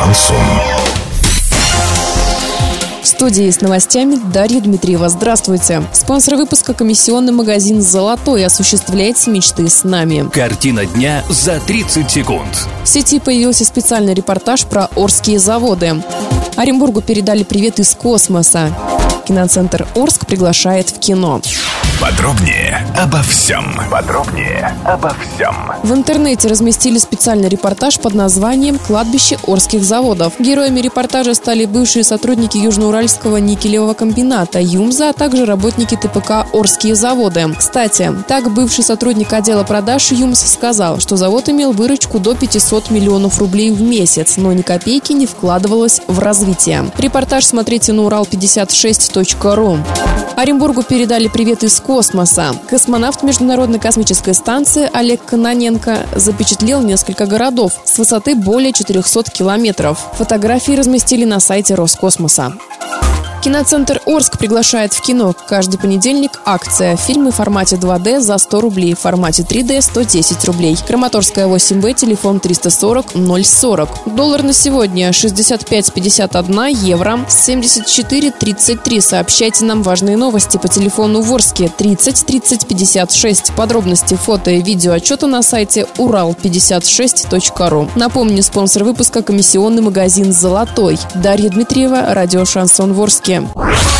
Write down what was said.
Шансон. В студии с новостями Дарья Дмитриева. Здравствуйте. Спонсор выпуска комиссионный магазин «Золотой» осуществляется мечты с нами. Картина дня за 30 секунд. В сети появился специальный репортаж про Орские заводы. Оренбургу передали привет из космоса. Киноцентр Орск приглашает в кино. Подробнее обо всем. Подробнее обо всем. В интернете разместили специальный репортаж под названием «Кладбище Орских заводов». Героями репортажа стали бывшие сотрудники Южноуральского никелевого комбината «Юмза», а также работники ТПК «Орские заводы». Кстати, так бывший сотрудник отдела продаж «Юмз» сказал, что завод имел выручку до 500 миллионов рублей в месяц, но ни копейки не вкладывалось в развитие. Репортаж смотрите на урал56.ру. Оренбургу передали привет из космоса. Космонавт Международной космической станции Олег Кононенко запечатлел несколько городов с высоты более 400 километров. Фотографии разместили на сайте Роскосмоса. Киноцентр Орск приглашает в кино. Каждый понедельник акция. Фильмы в формате 2D за 100 рублей, в формате 3D 110 рублей. Краматорская 8Б, телефон 340 040. Доллар на сегодня 65,51 евро, 74,33. Сообщайте нам важные новости по телефону Ворске 30 30 56. Подробности фото и видео отчета на сайте урал56.ру. Напомню, спонсор выпуска комиссионный магазин «Золотой». Дарья Дмитриева, радио «Шансон Ворске» новости.